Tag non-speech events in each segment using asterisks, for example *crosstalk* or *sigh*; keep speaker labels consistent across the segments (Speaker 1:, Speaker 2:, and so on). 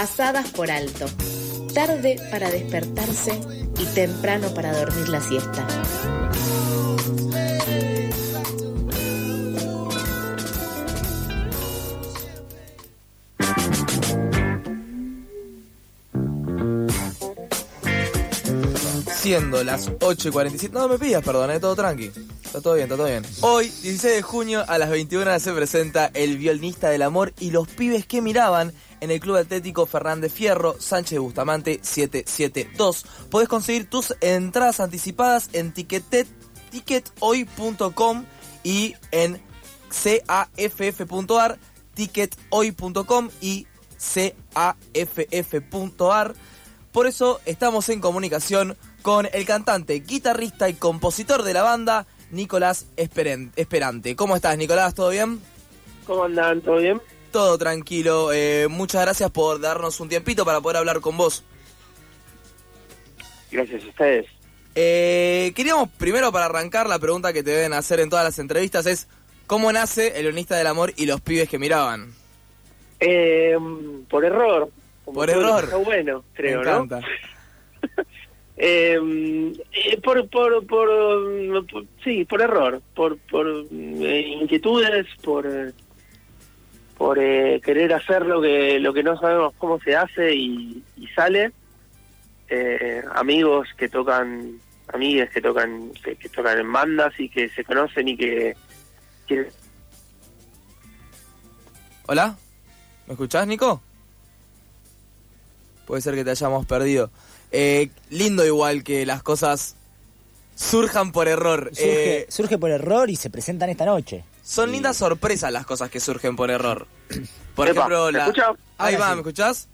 Speaker 1: pasadas por alto. Tarde para despertarse y temprano para dormir la siesta.
Speaker 2: Siendo las 8 y 47. No me pidas perdón, eh, todo tranqui. Está todo bien, está todo bien. Hoy, 16 de junio, a las 21 horas se presenta El violinista del amor y los pibes que miraban en el Club Atlético Fernández Fierro, Sánchez Bustamante 772. Podés conseguir tus entradas anticipadas en tickethoy.com y en caff.ar, tickethoy.com y caff.ar. Por eso estamos en comunicación con el cantante, guitarrista y compositor de la banda, Nicolás Esperante. ¿Cómo estás, Nicolás? ¿Todo bien?
Speaker 3: ¿Cómo andan? ¿Todo bien?
Speaker 2: Todo tranquilo. Eh, muchas gracias por darnos un tiempito para poder hablar con vos.
Speaker 3: Gracias a ustedes.
Speaker 2: Eh, queríamos primero para arrancar la pregunta que te deben hacer en todas las entrevistas es ¿cómo nace el Leonista del Amor y los pibes que miraban?
Speaker 3: Eh, por error.
Speaker 2: por error.
Speaker 3: Está bueno, creo,
Speaker 2: Me encanta. *laughs*
Speaker 3: Em, eh, por, por, por, sí, por error, por, por eh, inquietudes, por, por eh, querer hacer lo que, lo que no sabemos cómo se hace y, sale. amigos que tocan, amigas que tocan, que, tocan en bandas y que se conocen y que, que...
Speaker 2: Hola, ¿me escuchás, Nico? Puede ser que te hayamos perdido. Eh, lindo igual que las cosas surjan por error.
Speaker 4: Surge,
Speaker 2: Eh,
Speaker 4: surge por error y se presentan esta noche.
Speaker 2: Son lindas sorpresas las cosas que surgen por error. *clears throat* Por
Speaker 3: Epa,
Speaker 2: ejemplo,
Speaker 3: ¿me
Speaker 2: la...
Speaker 3: escucha?
Speaker 2: Ahí va. ¿me escuchás?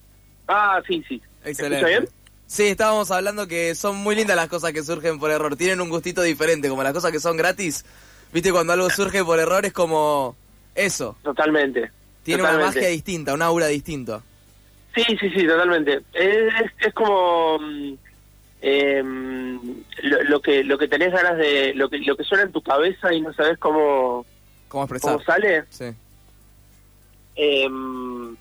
Speaker 3: Ah, sí, sí.
Speaker 2: Excelente.
Speaker 3: ¿Me escucha bien?
Speaker 2: Sí, estábamos hablando que son muy lindas las cosas que surgen por error. Tienen un gustito diferente, como las cosas que son gratis. Viste, cuando algo surge por error es como eso.
Speaker 3: Totalmente.
Speaker 2: Tiene una magia distinta, un aura distinto.
Speaker 3: Sí, sí, sí, totalmente. Es, es como mm, em, lo, lo que lo que tenés ganas de lo que lo que suena en tu cabeza y no sabes cómo
Speaker 2: ¿Cómo expresar?
Speaker 3: cómo sale.
Speaker 2: Sí.
Speaker 3: em,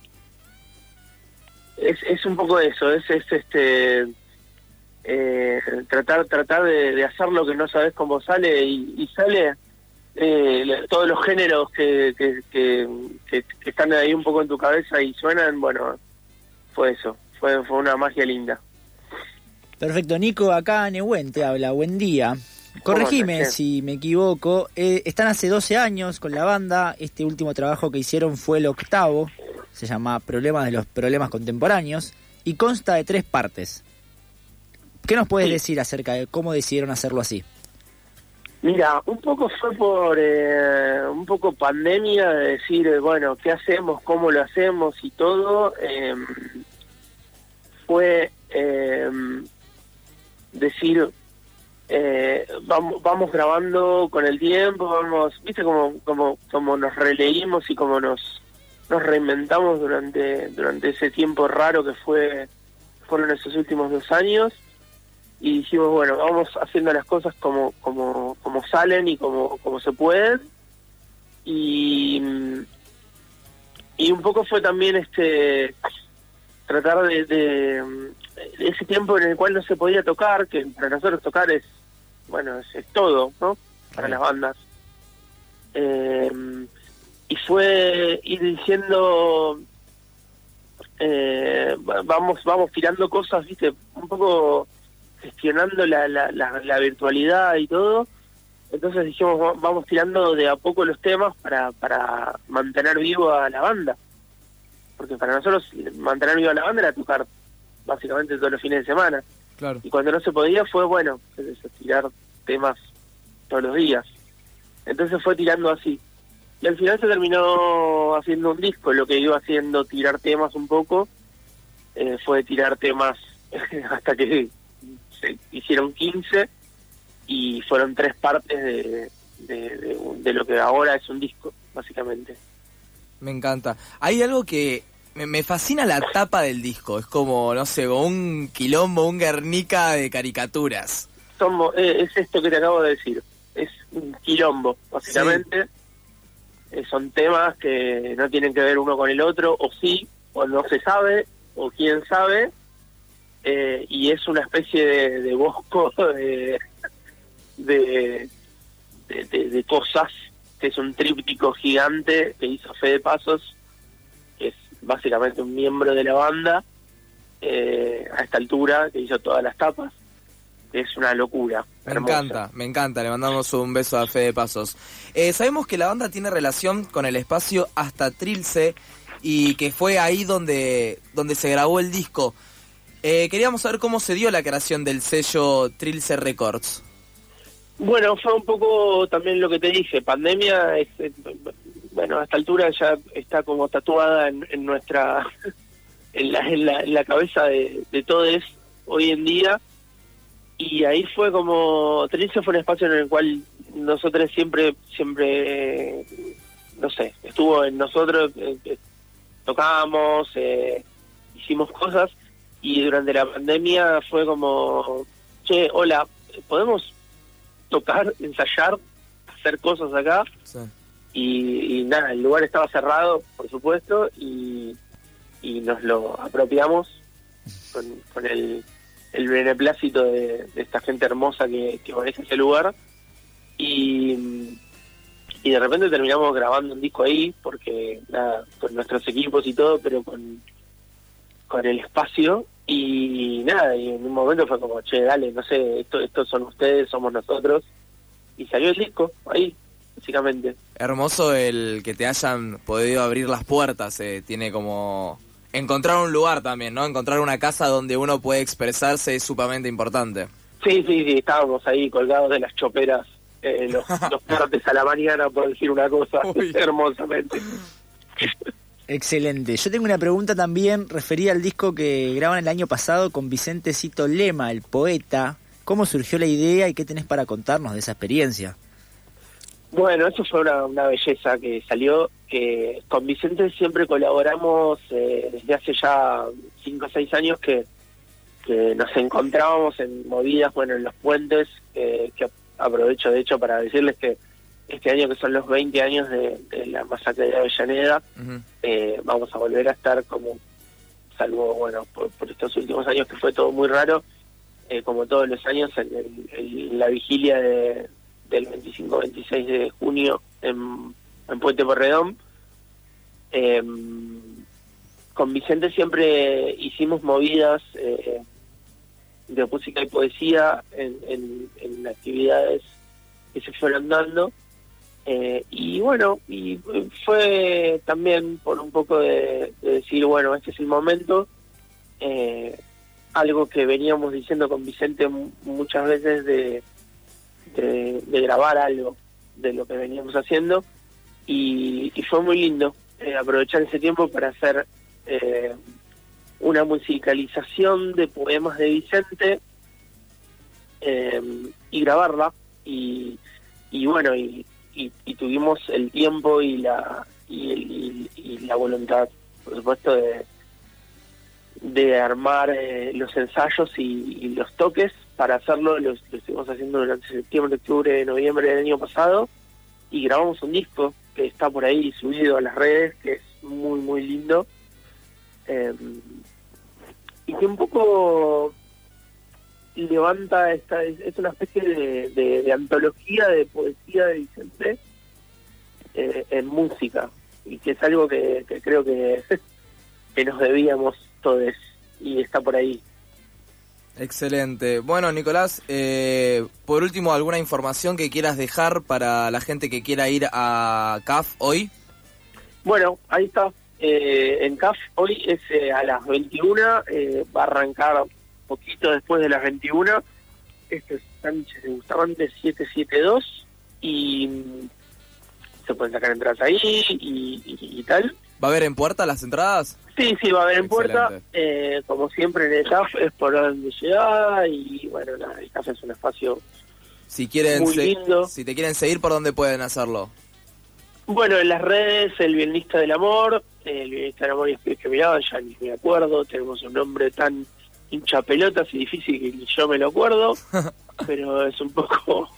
Speaker 3: es, es un poco eso, es, es este eh, tratar tratar de, de hacer lo que no sabes cómo sale y, y sale eh, todos los géneros que, que, que, que- que están ahí un poco en tu cabeza y suenan, bueno, fue eso, fue, fue una magia linda.
Speaker 4: Perfecto, Nico, acá Nehuen te habla, buen día. Corregime si me equivoco. Eh, están hace 12 años con la banda. Este último trabajo que hicieron fue el octavo. Se llama Problemas de los Problemas Contemporáneos. Y consta de tres partes. ¿Qué nos puedes
Speaker 3: Sí.
Speaker 4: decir acerca de cómo decidieron hacerlo así?
Speaker 3: Mira, un poco fue por eh, un poco pandemia de decir, eh, bueno, ¿qué hacemos? ¿Cómo lo hacemos? Y todo. eh, fue eh, decir, eh, vamos, vamos grabando con el tiempo, vamos, viste como, como, como nos releímos y como nos, nos reinventamos durante, durante ese tiempo raro que fue fueron esos últimos dos años. Y dijimos bueno vamos haciendo las cosas como como como salen y como como se pueden. Y y un poco fue también este tratar de, ese tiempo en el cual no se podía tocar que para nosotros tocar es bueno es, es todo no para las bandas. Eh, y fue ir diciendo eh, va- vamos vamos tirando cosas viste un poco gestionando la, la, la, la virtualidad y todo. Entonces dijimos va- vamos tirando de a poco los temas para para mantener vivo a la banda. Porque para nosotros mantener viva a la banda era tocar básicamente todos los fines de semana.
Speaker 2: Claro.
Speaker 3: y cuando no se podía fue bueno tirar temas todos los días. Entonces fue tirando así. Y al final se terminó haciendo un disco. Lo que iba haciendo tirar temas un poco eh, fue tirar temas *laughs* hasta que se hicieron 15 y fueron tres partes de, de, de un- de lo que ahora es un disco básicamente.
Speaker 2: Me encanta. Hay algo que me, me fascina la tapa del disco. Es como, no sé, un quilombo, un Guernica de caricaturas.
Speaker 3: somos eh, es esto que te acabo de decir es un quilombo básicamente Eh, son temas que no tienen que ver uno con el otro o sí o no se sabe o quién sabe, eh, y es una especie de, de bosco de, de, de- de- de cosas, que es un tríptico gigante que hizo Fede Pasos, básicamente un miembro de la banda, eh, a esta altura, que hizo todas las tapas, es una locura.
Speaker 2: Me
Speaker 3: hermosa.
Speaker 2: encanta, me encanta. Le mandamos un beso a Fede Pasos. Eh, sabemos que la banda tiene relación con el espacio hasta Trilce y que fue ahí donde, donde se grabó el disco. Eh, queríamos saber cómo se dio la creación del sello Trilce Records.
Speaker 3: Bueno, fue un poco también lo que te dije, pandemia, es, bueno, a esta altura ya está como tatuada en, en nuestra, *laughs* en la, en la, en la cabeza de, de todos hoy en día, y ahí fue como, Trilce fue un espacio en el cual nosotros siempre, siempre, no sé, estuvo en nosotros, eh, eh, tocábamos, eh, hicimos cosas, y durante la pandemia fue como, che, hola, ¿podemos tocar, ensayar, hacer cosas acá? Y, y nada, el lugar estaba cerrado, por supuesto, y, y nos lo apropiamos con, el, el beneplácito de, de esta gente hermosa que, que maneja ese lugar. Y, y de repente terminamos grabando un disco ahí, porque nada, con nuestros equipos y todo, pero con, con el espacio. Y nada, y en un momento fue como, che, dale, no sé, esto, estos son ustedes, somos nosotros. Y salió el disco ahí, básicamente.
Speaker 2: Hermoso el que te hayan podido abrir las puertas. eh, Tiene como encontrar un lugar también, ¿no? Encontrar una casa donde uno puede expresarse es sumamente importante.
Speaker 3: Sí, sí, sí, estábamos ahí colgados de las choperas eh, los, *laughs* los martes a la mañana, por decir una cosa, *laughs* hermosamente.
Speaker 4: Excelente. Yo tengo una pregunta también referida al disco que graban el año pasado con Vicente Cito Lema, el poeta. ¿Cómo surgió la idea y qué tenés para contarnos de esa experiencia?
Speaker 3: Bueno, eso fue una, una belleza que salió, que con Vicente siempre colaboramos eh, desde hace ya cinco o seis años que, que nos encontrábamos en movidas, bueno, en los puentes, eh, que aprovecho de hecho para decirles que este año que son los 20 años de, de la masacre de Avellaneda, eh, vamos a volver a estar como, salvo, bueno, por, por estos últimos años que fue todo muy raro, eh, como todos los años, en, el- en la vigilia de, del 25-26 de junio en, en Puente Porredón. Eh, con Vicente siempre hicimos movidas eh, de música y poesía en, en, actividades que se fueron dando. Eh, y bueno, y fue también por un poco de, de decir, bueno, este es el momento. Eh, algo que veníamos diciendo con Vicente mu- muchas veces de, de, de grabar algo de lo que veníamos haciendo. Y, fue muy lindo eh, aprovechar ese tiempo para hacer eh, una musicalización de poemas de Vicente eh, y grabarla. Y, y bueno, y, y, y tuvimos el tiempo y la y, el- y la voluntad, por supuesto, de, de armar eh, los ensayos y, y los toques para hacerlo. Los, lo estuvimos haciendo durante septiembre, octubre, noviembre del año pasado y grabamos un disco que está por ahí subido a las redes, que es muy, muy lindo. Eh, y que un poco levanta esta es, una especie de antología de poesía de Vicente eh, en música y que es algo que, que creo que, *laughs* que nos debíamos todos y está por ahí
Speaker 2: Excelente. Bueno, Nicolás, eh, por último, ¿alguna información que quieras dejar para la gente que quiera ir a CAF hoy?
Speaker 3: Bueno, ahí está. Eh, en CAF hoy es eh, a las 21, eh, va a arrancar poquito después de las 21. Este es Sánchez de Bustamante 772 y mm, se pueden sacar entradas ahí y, y- y tal.
Speaker 2: ¿Va a haber en puerta las entradas?
Speaker 3: Sí, sí, va a haber en puerta. Eh, como siempre en el CAF es por orden de llegada y bueno, nada, el CAF es un espacio
Speaker 2: Si quieren
Speaker 3: Muy lindo.
Speaker 2: si te quieren seguir, ¿por dónde pueden hacerlo?
Speaker 3: Bueno, en las redes, el violinista del amor, el violinista del amor y espíritus que miraban, ya ni me acuerdo, tenemos un nombre tan hincha pelotas y difícil que ni yo me lo acuerdo, *laughs* pero es un poco...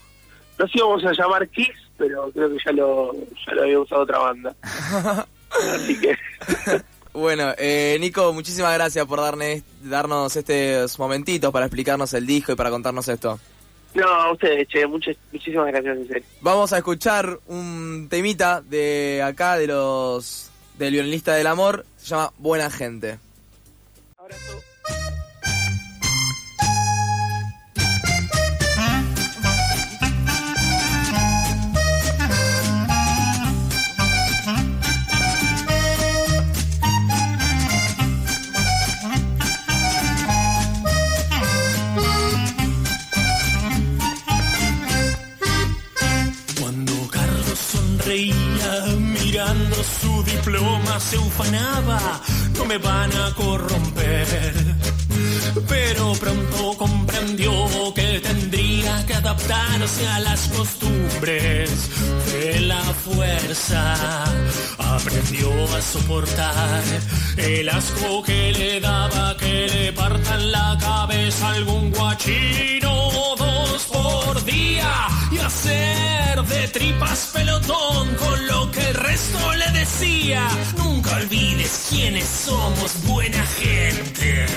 Speaker 3: Nos íbamos a llamar Kiss, pero creo que ya lo, ya lo había usado otra banda. *laughs* Así que, *laughs*
Speaker 2: Bueno, eh, Nico, muchísimas gracias por darne- darnos estos momentitos para explicarnos el disco y para contarnos esto.
Speaker 3: No, a ustedes, che, muchas, muchísimas gracias, en serio.
Speaker 2: Vamos a escuchar un temita de acá, de los del violinista del amor, se llama Buena Gente.
Speaker 3: Abrazo.
Speaker 5: Su diploma se ufanaba, no me van a corromper. Pero pronto comprendió que tendría que adaptarse a las costumbres de la fuerza. Aprendió a soportar el asco que le daba que le partan la cabeza algún guachino dos por día y hacer de tripas pelotón con lo que el resto le decía. Nunca olvides quiénes somos buena gente.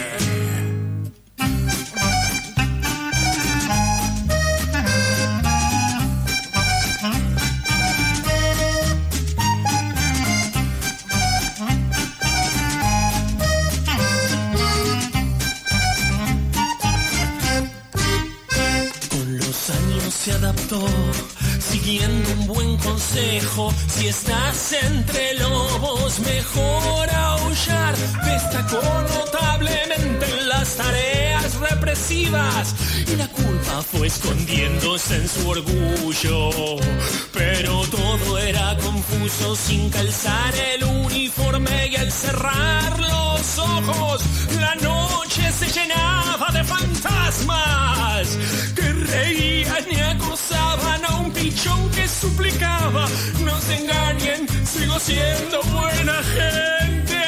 Speaker 5: Si estás entre lobos, mejor aullar. Destacó notablemente en las tareas represivas y la culpa fue escondiéndose en su orgullo. Pero todo era confuso sin calzar el uniforme y al cerrar los ojos, la noche se llenaba de fantasmas pichón que suplicaba. No se engañen, sigo siendo buena gente.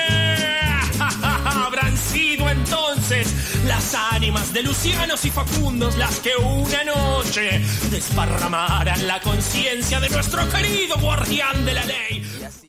Speaker 5: *laughs* Habrán sido entonces las ánimas de Lucianos y Facundos las que una noche desparramaran la conciencia de nuestro querido guardián de la ley.